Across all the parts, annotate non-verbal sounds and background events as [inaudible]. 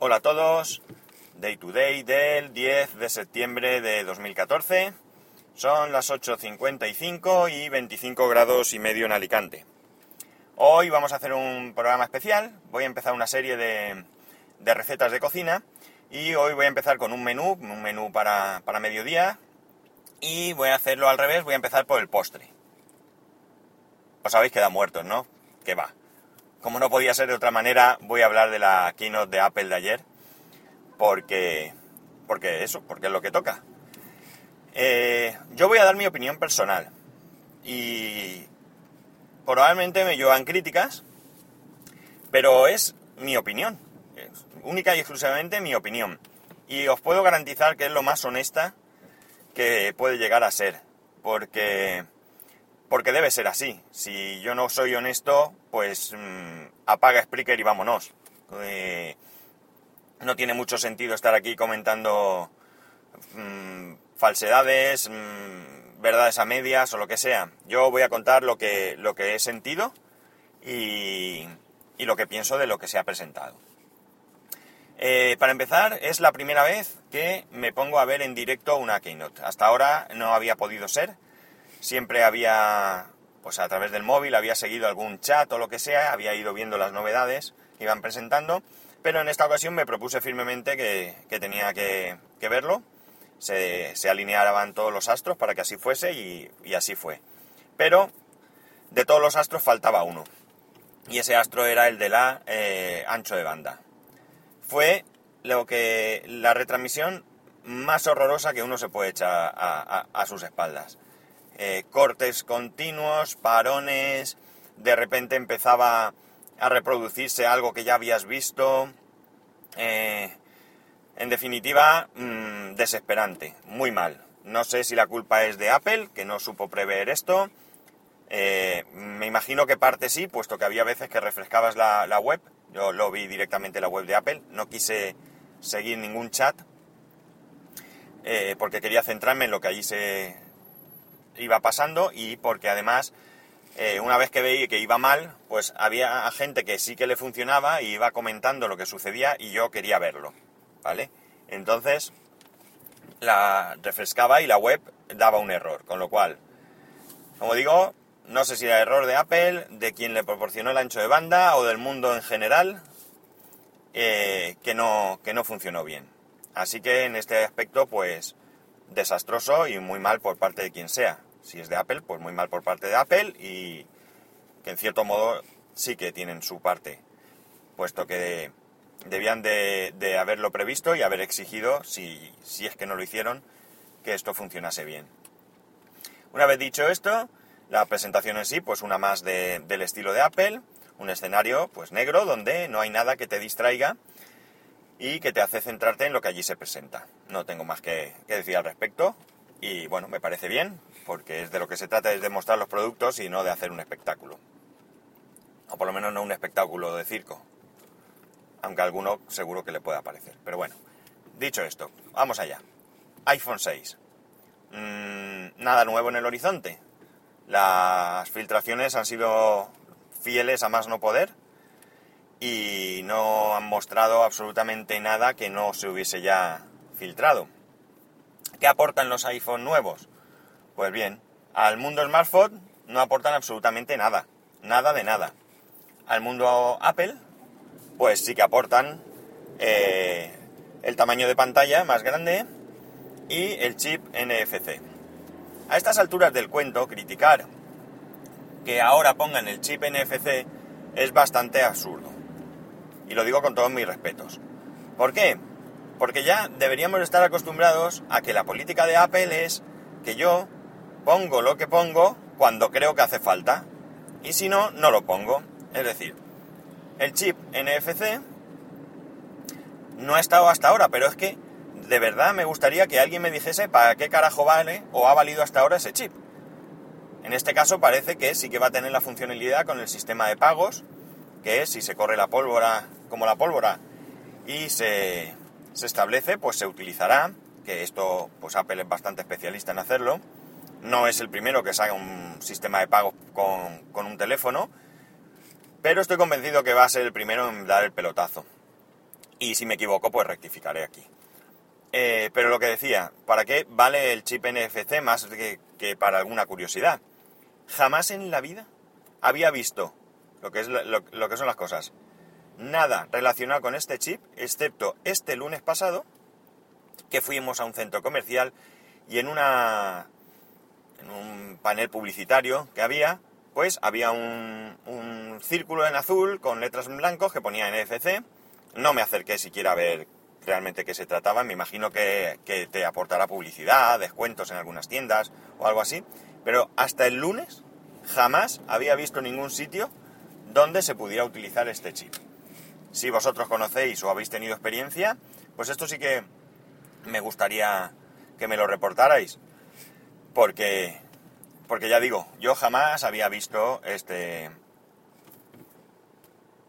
Hola a todos, Day to Day del 10 de septiembre de 2014. Son las 8.55 y 25 grados y medio en Alicante. Hoy vamos a hacer un programa especial. Voy a empezar una serie de, de recetas de cocina y hoy voy a empezar con un menú, un menú para, para mediodía y voy a hacerlo al revés, voy a empezar por el postre. Os habéis quedado muertos, ¿no? Que va como no podía ser de otra manera, voy a hablar de la keynote de Apple de ayer, porque, porque eso, porque es lo que toca. Eh, yo voy a dar mi opinión personal y probablemente me llevan críticas, pero es mi opinión, única y exclusivamente mi opinión. Y os puedo garantizar que es lo más honesta que puede llegar a ser, porque porque debe ser así. Si yo no soy honesto, pues mm, apaga Spreaker y vámonos. Eh, no tiene mucho sentido estar aquí comentando mm, falsedades, mm, verdades a medias o lo que sea. Yo voy a contar lo que, lo que he sentido y, y lo que pienso de lo que se ha presentado. Eh, para empezar, es la primera vez que me pongo a ver en directo una Keynote. Hasta ahora no había podido ser siempre había, pues a través del móvil, había seguido algún chat o lo que sea, había ido viendo las novedades que iban presentando, pero en esta ocasión me propuse firmemente que, tenía que, verlo, se, se, alineaban todos los astros para que así fuese y, así fue. Pero de todos los astros faltaba uno, y ese astro era el de la eh, ancho de banda. Fue lo que la retransmisión más horrorosa que uno se puede echar a sus espaldas. Eh, cortes continuos, parones, de repente empezaba a reproducirse algo que ya habías visto. Eh, en definitiva, mm, desesperante, muy mal. No sé si la culpa es de Apple, que no supo prever esto. Eh, me imagino que parte sí, puesto que había veces que refrescabas la, web. Yo lo vi directamente en la web de Apple. No quise seguir ningún chat porque quería centrarme en lo que allí se, iba pasando y porque además eh, una vez que veía que iba mal, pues había gente que sí que le funcionaba y iba comentando lo que sucedía y yo quería verlo, ¿vale? Entonces la refrescaba y la web daba un error, con lo cual, como digo, no sé si era error de Apple, de quien le proporcionó el ancho de banda o del mundo en general, eh, que, no, que no funcionó bien. Así que en este aspecto, pues desastroso y muy mal por parte de quien sea. Si es de Apple, pues muy mal por parte de Apple y que en cierto modo sí que tienen su parte, puesto que debían de, haberlo previsto y haber exigido, si, si, es que no lo hicieron, que esto funcionase bien. Una vez dicho esto, la presentación en sí, pues una más del estilo de Apple, un escenario pues negro donde no hay nada que te distraiga y que te hace centrarte en lo que allí se presenta. No tengo más que decir al respecto y bueno, me parece bien, porque es de lo que se trata es de mostrar los productos y no de hacer un espectáculo. O por lo menos no un espectáculo de circo. Aunque alguno seguro que le pueda parecer. Pero bueno, dicho esto, vamos allá. iPhone 6. Mm, nada nuevo en el horizonte. Las filtraciones han sido fieles a más no poder y no han mostrado absolutamente nada que no se hubiese ya filtrado. ¿Qué aportan los iPhone nuevos? Pues bien, al mundo smartphone no aportan absolutamente nada, nada de nada. Al mundo Apple, pues sí que aportan eh, el tamaño de pantalla más grande y el chip NFC. A estas alturas del cuento, criticar que ahora pongan el chip NFC es bastante absurdo. Y lo digo con todos mis respetos. ¿Por qué? Porque ya deberíamos estar acostumbrados a que la política de Apple es que yo pongo lo que pongo cuando creo que hace falta. Y si no, no lo pongo. Es decir, el chip NFC no ha estado hasta ahora, pero es que de verdad me gustaría que alguien me dijese para qué carajo vale o ha valido hasta ahora ese chip. En este caso parece que sí que va a tener la funcionalidad con el sistema de pagos, que es si se corre la pólvora como la pólvora y se, se establece, pues se utilizará, que esto pues Apple es bastante especialista en hacerlo, no es el primero que saca un sistema de pago con, un teléfono, pero estoy convencido que va a ser el primero en dar el pelotazo. Y si me equivoco, pues rectificaré aquí. Eh, pero lo que decía, ¿para qué vale el chip NFC más que, para alguna curiosidad? Jamás en la vida había visto lo que, es lo que son las cosas. Nada relacionado con este chip, excepto este lunes pasado, que fuimos a un centro comercial y en una un panel publicitario que había, pues había un, un círculo en azul con letras en blanco que ponía NFC. No me acerqué siquiera a ver realmente qué se trataba. Me imagino que, que, te aportará publicidad, descuentos en algunas tiendas o algo así. Pero hasta el lunes jamás había visto ningún sitio donde se pudiera utilizar este chip. Si vosotros conocéis o habéis tenido experiencia, pues esto sí que me gustaría que me lo reportarais. Porque, porque ya digo, yo jamás había visto este...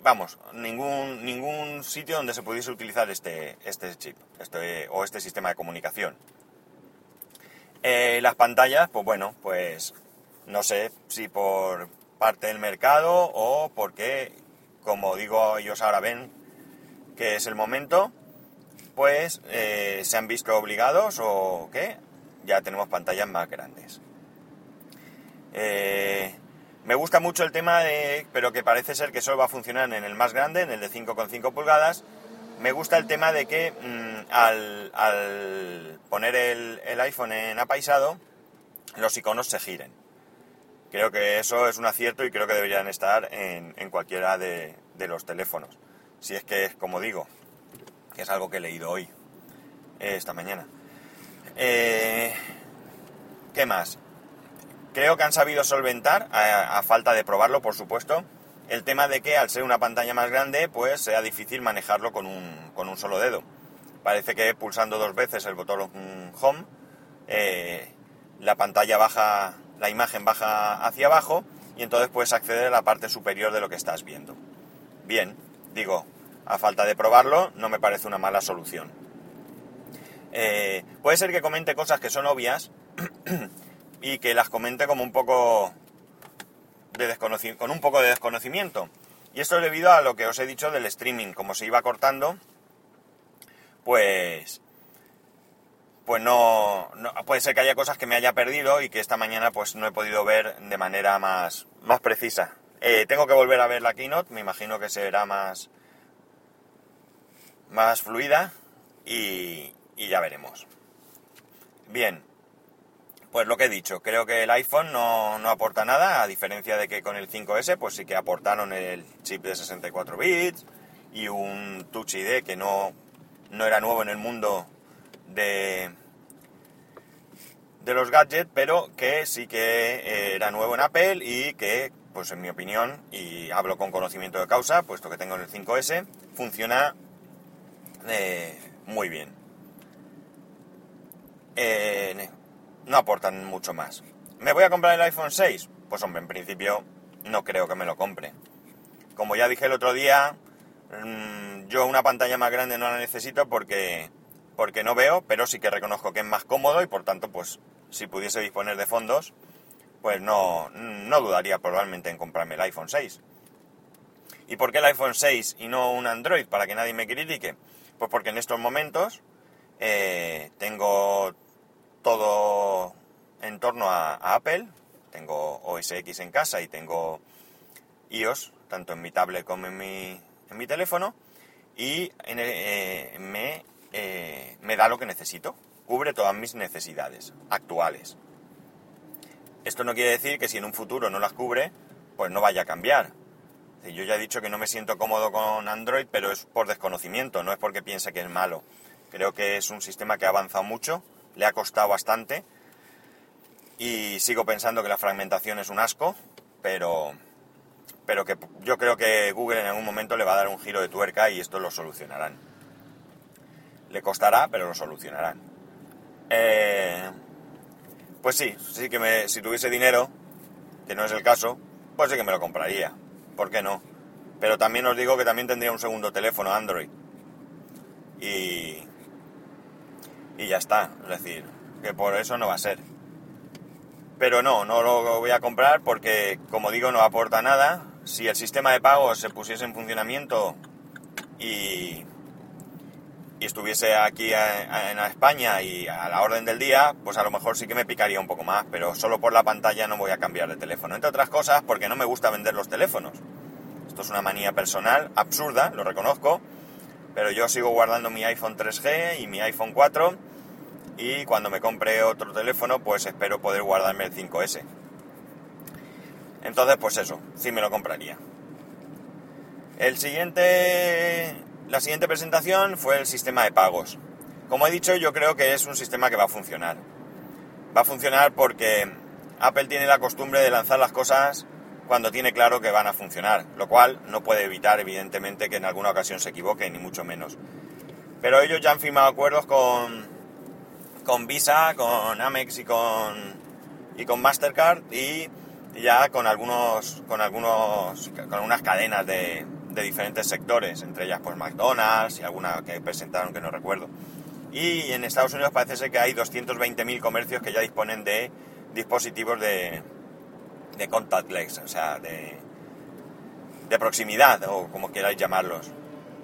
Vamos, ningún, ningún sitio donde se pudiese utilizar este, este chip este, o este sistema de comunicación. Eh, las pantallas, pues bueno, pues no sé si por parte del mercado o porque, como digo, ellos ahora ven que es el momento, pues eh, se han visto obligados o qué, ya tenemos pantallas más grandes. Eh, me gusta mucho el tema de, pero que parece ser que solo va a funcionar en el más grande, en el de 5,5 pulgadas. Me gusta el tema de que mm, al, poner el, iPhone en apaisado, los iconos se giren. Creo que eso es un acierto y creo que deberían estar en, cualquiera de, de los teléfonos. Si es que es como digo, que es algo que he leído hoy, esta mañana. Eh, ¿Qué más? Creo que han sabido solventar, a, falta de probarlo, por supuesto, el tema de que al ser una pantalla más grande, pues sea difícil manejarlo con un, con un solo dedo. Parece que pulsando dos veces el botón Home, eh, la pantalla baja, la imagen baja hacia abajo y entonces puedes acceder a la parte superior de lo que estás viendo. Bien, digo, a falta de probarlo, no me parece una mala solución. Eh, puede ser que comente cosas que son obvias [clears throat] y que las comente como un poco de con un poco de desconocimiento. Y esto es debido a lo que os he dicho del streaming, como se iba cortando, pues pues no, puede ser que haya cosas que me haya perdido y que esta mañana pues no he podido ver de manera más, más precisa. Eh, tengo que volver a ver la keynote, me imagino que será más más fluida y, ya veremos. Bien, pues lo que he dicho, creo que el iPhone no, aporta nada, a diferencia de que con el 5S, pues sí que aportaron el chip de 64 bits y un Touch ID que no, no era nuevo en el mundo de, de los gadgets, pero que sí que era nuevo en Apple y que, pues en mi opinión, y hablo con conocimiento de causa, puesto que tengo el 5S, funciona eh, muy bien. Eh, no aportan mucho más. ¿Me voy a comprar el iPhone 6? Pues hombre, en principio no creo que me lo compre. Como ya dije el otro día, mm, yo una pantalla más grande no la necesito porque, porque no veo, pero sí que reconozco que es más cómodo y por tanto, pues si pudiese disponer de fondos, pues no, no dudaría probablemente en comprarme el iPhone 6. ¿Y por qué el iPhone 6 y no un Android? Para que nadie me critique. Pues porque en estos momentos eh, tengo todo en torno a, Apple, tengo OS X en casa y tengo iOS, tanto en mi tablet como en mi, en mi teléfono, y eh, me, eh, me da lo que necesito, cubre todas mis necesidades actuales. Esto no quiere decir que si en un futuro no las cubre, pues no vaya a cambiar. Yo ya he dicho que no me siento cómodo con Android, pero es por desconocimiento, no es porque piense que es malo. Creo que es un sistema que ha avanzado mucho, le ha costado bastante y sigo pensando que la fragmentación es un asco, pero, pero que yo creo que Google en algún momento le va a dar un giro de tuerca y esto lo solucionarán. Le costará, pero lo solucionarán. Eh, pues sí, sí que me, si tuviese dinero, que no es el caso, pues sí que me lo compraría. ¿por qué no? Pero también os digo que también tendría un segundo teléfono Android. Y, y ya está, es decir, que por eso no va a ser. Pero no, no lo voy a comprar porque, como digo, no aporta nada. Si el sistema de pago se pusiese en funcionamiento y, estuviese aquí en España y a la orden del día, pues a lo mejor sí que me picaría un poco más, pero solo por la pantalla no voy a cambiar de teléfono. Entre otras cosas, porque no me gusta vender los teléfonos. Esto es una manía personal, absurda, lo reconozco, pero yo sigo guardando mi iPhone 3G y mi iPhone 4 y cuando me compre otro teléfono, pues espero poder guardarme el 5S. Entonces, pues eso, sí me lo compraría. El siguiente, la siguiente presentación fue el sistema de pagos. Como he dicho, yo creo que es un sistema que va a funcionar. Va a funcionar porque Apple tiene la costumbre de lanzar las cosas cuando tiene claro que van a funcionar, lo cual no puede evitar, evidentemente, que en alguna ocasión se equivoque, ni mucho menos. Pero ellos ya han firmado acuerdos con, con Visa, con Amex y con, y con Mastercard y ya con algunos, con algunos, con unas cadenas de, de diferentes sectores, entre ellas pues McDonald's y alguna que presentaron que no recuerdo. Y en Estados Unidos parece ser que hay 220.000 comercios que ya disponen de dispositivos de, de contactless, o sea, de, de proximidad, o como queráis llamarlos.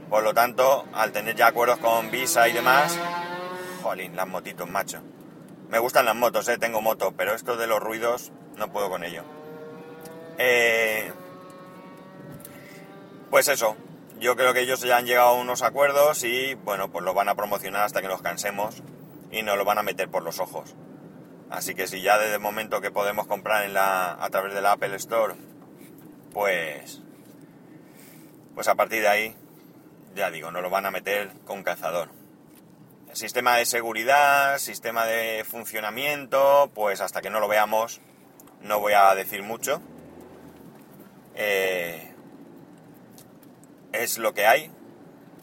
Por lo tanto, al tener ya acuerdos con Visa y demás, jolín, las motitos, macho. Me gustan las motos, eh, tengo moto, pero esto de los ruidos no puedo con ello. Eh, pues eso, yo creo que ellos ya han llegado a unos acuerdos y bueno, pues lo van a promocionar hasta que nos cansemos y nos lo van a meter por los ojos. Así que si ya desde el momento que podemos comprar en la, a través de la Apple Store, pues, pues a partir de ahí, ya digo, nos lo van a meter con cazador. sistema de seguridad, sistema de funcionamiento, pues hasta que no lo veamos, no voy a decir mucho. Eh, es lo que hay.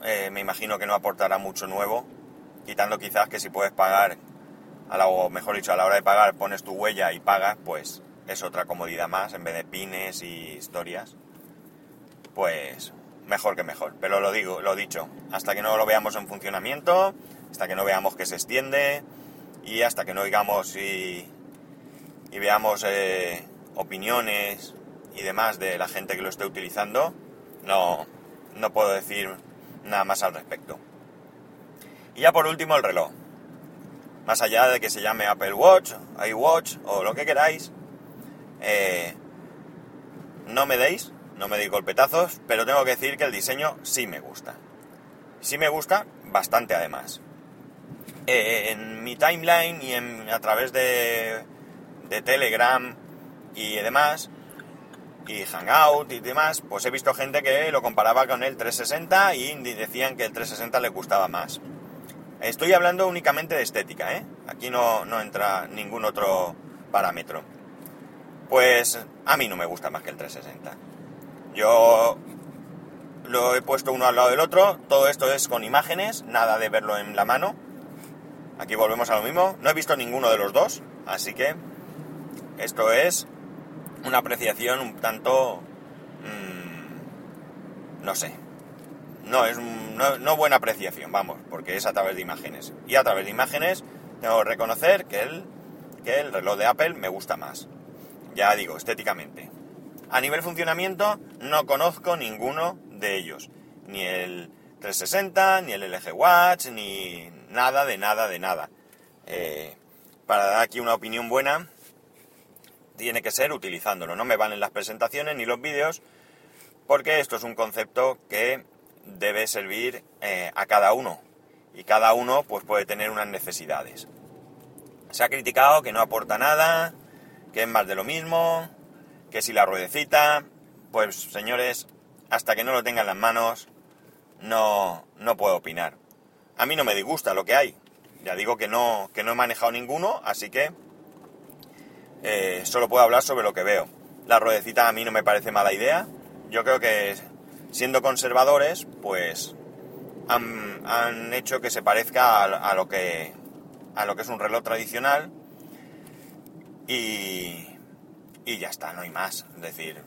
Eh, me imagino que no aportará mucho nuevo, quitando quizás que si puedes pagar o mejor dicho, a la hora de pagar pones tu huella y pagas, pues es otra comodidad más, en vez de pines y historias, pues mejor que mejor. Pero lo digo, lo dicho, hasta que no lo veamos en funcionamiento, hasta que no veamos que se extiende y hasta que no oigamos y, y veamos eh, opiniones y demás de la gente que lo esté utilizando, no, no puedo decir nada más al respecto. Y ya por último el reloj más allá de que se llame Apple Watch, iWatch o lo que queráis, eh, no me deis, no me deis golpetazos, pero tengo que decir que el diseño sí me gusta. Sí me gusta bastante además. Eh, en mi timeline y en, a través de, de Telegram y demás, y Hangout y demás, pues he visto gente que lo comparaba con el 360 y decían que el 360 le gustaba más. Estoy hablando únicamente de estética, ¿eh? Aquí no, entra ningún otro parámetro. Pues a mí no me gusta más que el 360. Yo lo he puesto uno al lado del otro. Todo esto es con imágenes, nada de verlo en la mano. Aquí volvemos a lo mismo. No he visto ninguno de los dos, así que esto es una apreciación un tanto... Mm, no sé, no es no, buena apreciación, vamos, porque es a través de imágenes. Y a través de imágenes tengo que reconocer que el, que el reloj de Apple me gusta más. Ya digo, estéticamente. A nivel funcionamiento no conozco ninguno de ellos. Ni el 360, ni el LG Watch, ni nada de nada de nada. Eh, para dar aquí una opinión buena, tiene que ser utilizándolo. No me valen las presentaciones ni los vídeos, porque esto es un concepto que debe servir eh, a cada uno y cada uno pues puede tener unas necesidades. Se ha criticado que no aporta nada, que es más de lo mismo, que si la ruedecita, pues señores, hasta que no lo tenga en las manos no, no puedo opinar. A mí no me disgusta lo que hay. Ya digo que no, que no he manejado ninguno, así que eh, solo puedo hablar sobre lo que veo. La ruedecita a mí no me parece mala idea. Yo creo que siendo conservadores, pues han, hecho que se parezca a, lo que, a lo que es un reloj tradicional y, y ya está, no hay más. Es decir,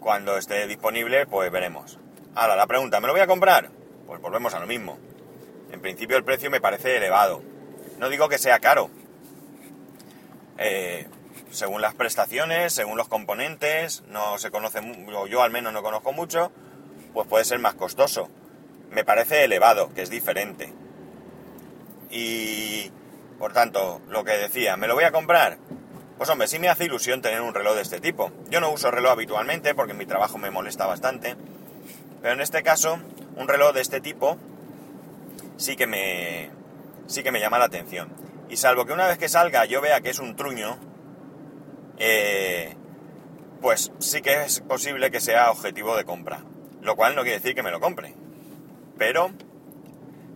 cuando esté disponible, pues veremos. Ahora, la pregunta, ¿me lo voy a comprar? Pues volvemos a lo mismo. En principio el precio me parece elevado. No digo que sea caro. Eh, según las prestaciones, según los componentes, no se conoce, o yo al menos no conozco mucho, pues puede ser más costoso. Me parece elevado, que es diferente. Y por tanto, lo que decía, ¿me lo voy a comprar? Pues hombre, sí me hace ilusión tener un reloj de este tipo. Yo no uso reloj habitualmente porque mi trabajo me molesta bastante. Pero en este caso, un reloj de este tipo sí que me, sí que me llama la atención. Y salvo que una vez que salga yo vea que es un truño, eh, pues sí que es posible que sea objetivo de compra. Lo cual no quiere decir que me lo compre. Pero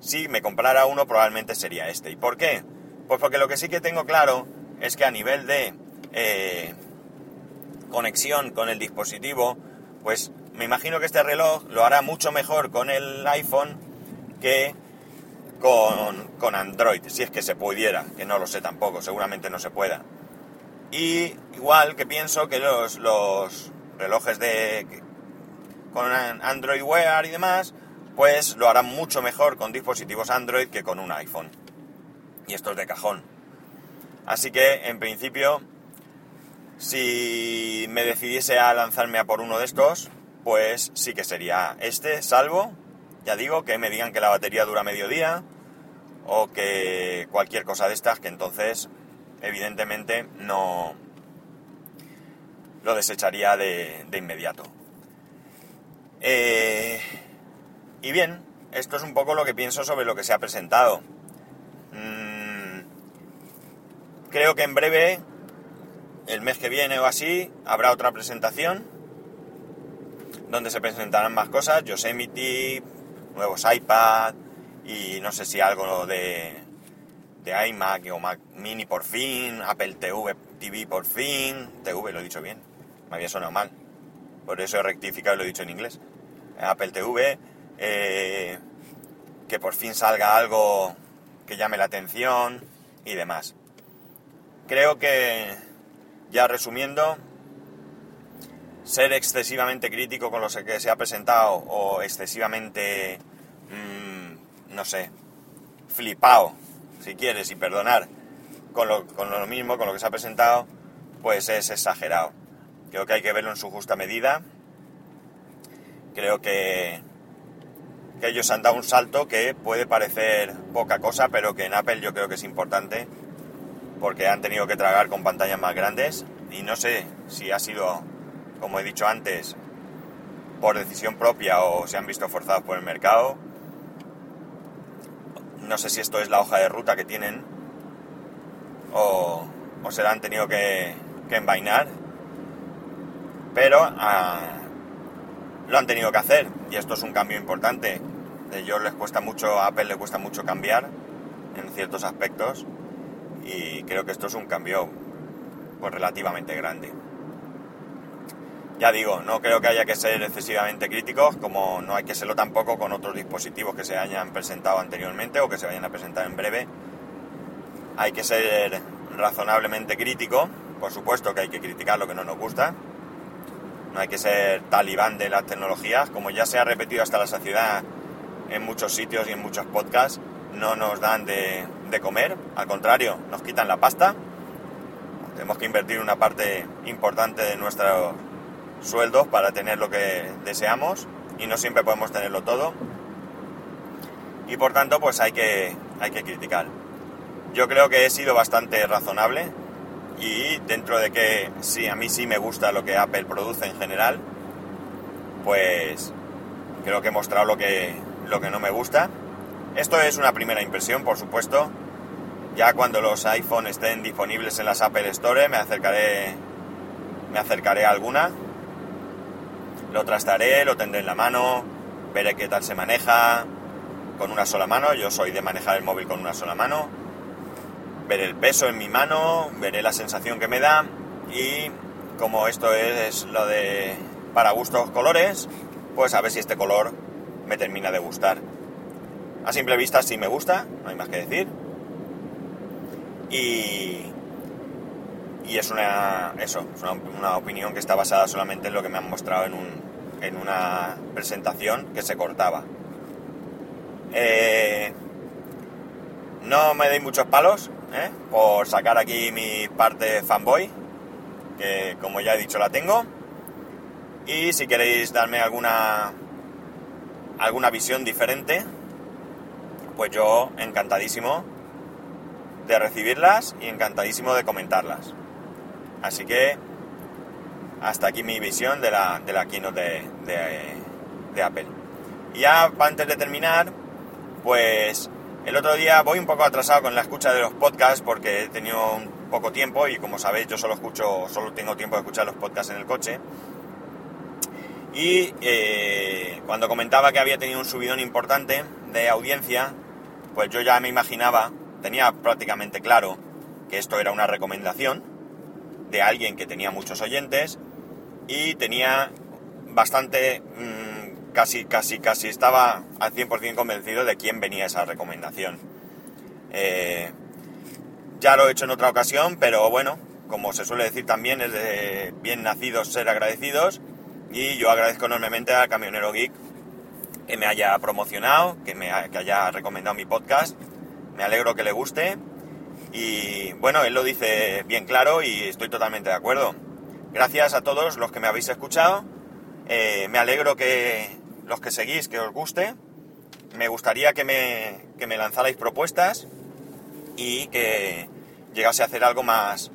si me comprara uno probablemente sería este. ¿Y por qué? Pues porque lo que sí que tengo claro es que a nivel de eh, conexión con el dispositivo, pues me imagino que este reloj lo hará mucho mejor con el iPhone que con, Android, si es que se pudiera, que no lo sé tampoco, seguramente no se pueda. Y igual que pienso que los, los relojes de con Android Wear y demás, pues lo harán mucho mejor con dispositivos Android que con un iPhone. Y esto es de cajón. Así que, en principio, si me decidiese a lanzarme a por uno de estos, pues sí que sería este, salvo, ya digo, que me digan que la batería dura medio día o que cualquier cosa de estas, que entonces, evidentemente, no lo desecharía de, inmediato. Eh, y bien, esto es un poco lo que pienso sobre lo que se ha presentado. Mm, creo que en breve, el mes que viene o así, habrá otra presentación donde se presentarán más cosas, Yosemite, nuevos iPad y no sé si algo de, de iMac o Mac Mini por fin, Apple TV, TV por fin, TV lo he dicho bien, me había sonado mal, por eso he rectificado y lo he dicho en inglés. Apple TV, eh, que por fin salga algo que llame la atención y demás. Creo que, ya resumiendo, ser excesivamente crítico con lo que se ha presentado o excesivamente, mm, no sé, flipado, si quieres, y perdonar, con lo, con lo mismo, con lo que se ha presentado, pues es exagerado. Creo que hay que verlo en su justa medida. Creo que, que ellos han dado un salto que puede parecer poca cosa, pero que en Apple yo creo que es importante porque han tenido que tragar con pantallas más grandes y no sé si ha sido, como he dicho antes, por decisión propia o se han visto forzados por el mercado. No sé si esto es la hoja de ruta que tienen o, se la han tenido que, envainar, pero ah, lo han tenido que hacer y esto es un cambio importante ellos les cuesta mucho, a Apple le cuesta mucho cambiar en ciertos aspectos y creo que esto es un cambio pues relativamente grande. Ya digo, no creo que haya que ser excesivamente críticos, como no hay que serlo tampoco con otros dispositivos que se hayan presentado anteriormente o que se vayan a presentar en breve. Hay que ser razonablemente crítico, por supuesto que hay que criticar lo que no nos gusta. No hay que ser talibán de las tecnologías, como ya se ha repetido hasta la saciedad en muchos sitios y en muchos podcasts no nos dan de, comer, al contrario, nos quitan la pasta. Tenemos que invertir una parte importante de nuestros sueldos para tener lo que deseamos y no siempre podemos tenerlo todo. Y por tanto, pues hay que, hay que criticar. Yo creo que he sido bastante razonable y dentro de que sí, a mí sí me gusta lo que Apple produce en general, pues creo que he mostrado lo que, lo que no me gusta. Esto es una primera impresión, por supuesto. Ya cuando los iPhone estén disponibles en las Apple Store me acercaré, me acercaré a alguna. Lo trastaré, lo tendré en la mano, veré qué tal se maneja con una sola mano. Yo soy de manejar el móvil con una sola mano. Veré el peso en mi mano, veré la sensación que me da y como esto es lo de para gustos colores, pues a ver si este color me termina de gustar. A simple vista sí me gusta, no hay más que decir. Y, y es una, eso, una, opinión que está basada solamente en lo que me han mostrado en, un, en una presentación que se cortaba. Eh, no me deis muchos palos ¿eh? por sacar aquí mi parte fanboy, que como ya he dicho la tengo. Y si queréis darme alguna alguna visión diferente, pues yo encantadísimo de recibirlas y encantadísimo de comentarlas. Así que hasta aquí mi visión de la, de la keynote de, Apple. Ya antes de terminar, pues el otro día voy un poco atrasado con la escucha de los podcasts porque he tenido un poco tiempo y como sabéis yo solo escucho, solo tengo tiempo de escuchar los podcasts en el coche. Y eh, cuando comentaba que había tenido un subidón importante de audiencia, pues yo ya me imaginaba, tenía prácticamente claro que esto era una recomendación de alguien que tenía muchos oyentes y tenía bastante, mmm, casi, casi, casi estaba al 100% convencido de quién venía esa recomendación. Eh, ya lo he hecho en otra ocasión, pero bueno, como se suele decir también, es de bien nacidos ser agradecidos y yo agradezco enormemente al camionero geek que me haya promocionado, que me que haya recomendado mi podcast. Me alegro que le guste. Y bueno, él lo dice bien claro y estoy totalmente de acuerdo. Gracias a todos los que me habéis escuchado. Eh, me alegro que los que seguís, que os guste. Me gustaría que me, que me lanzarais propuestas y que llegase a hacer algo más,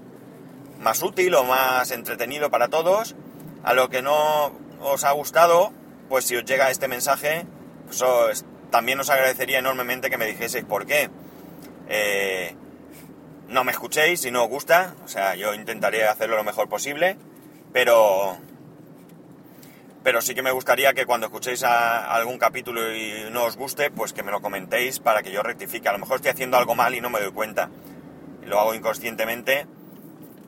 más útil o más entretenido para todos a lo que no os ha gustado, pues si os llega este mensaje, pues también os agradecería enormemente que me dijeseis por qué. Eh, no me escuchéis si no os gusta, o sea, yo intentaré hacerlo lo mejor posible, pero pero sí que me gustaría que cuando escuchéis algún capítulo y no os guste, pues que me lo comentéis para que yo rectifique. A lo mejor estoy haciendo algo mal y no me doy cuenta. Lo hago inconscientemente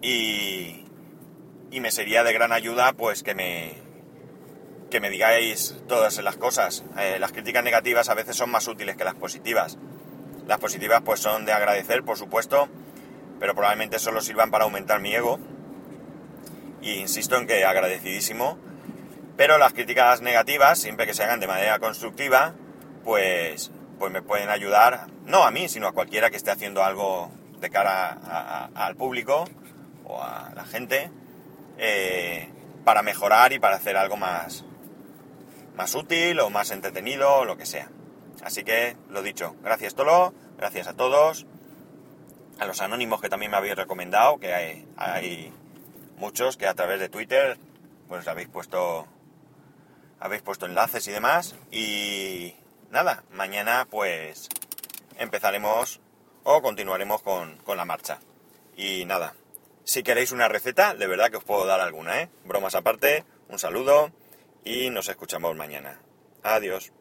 y, y me sería de gran ayuda pues que me, que me digáis todas las cosas. Eh, las críticas negativas a veces son más útiles que las positivas. Las positivas pues son de agradecer, por supuesto, pero probablemente solo sirvan para aumentar mi ego. Y insisto en que agradecidísimo. Pero las críticas negativas, siempre que se hagan de manera constructiva, pues, pues me pueden ayudar, no a mí, sino a cualquiera que esté haciendo algo de cara al público o a la gente eh, para mejorar y para hacer algo más, más útil o más entretenido o lo que sea. Así que, lo dicho, gracias Tolo, gracias a todos, a los anónimos que también me habéis recomendado, que hay, muchos que a través de Twitter pues habéis puesto habéis puesto enlaces y demás y nada, mañana pues empezaremos o continuaremos con, con la marcha. Y nada, si queréis una receta, de verdad que os puedo dar alguna, ¿eh? Bromas aparte, un saludo y nos escuchamos mañana. Adiós.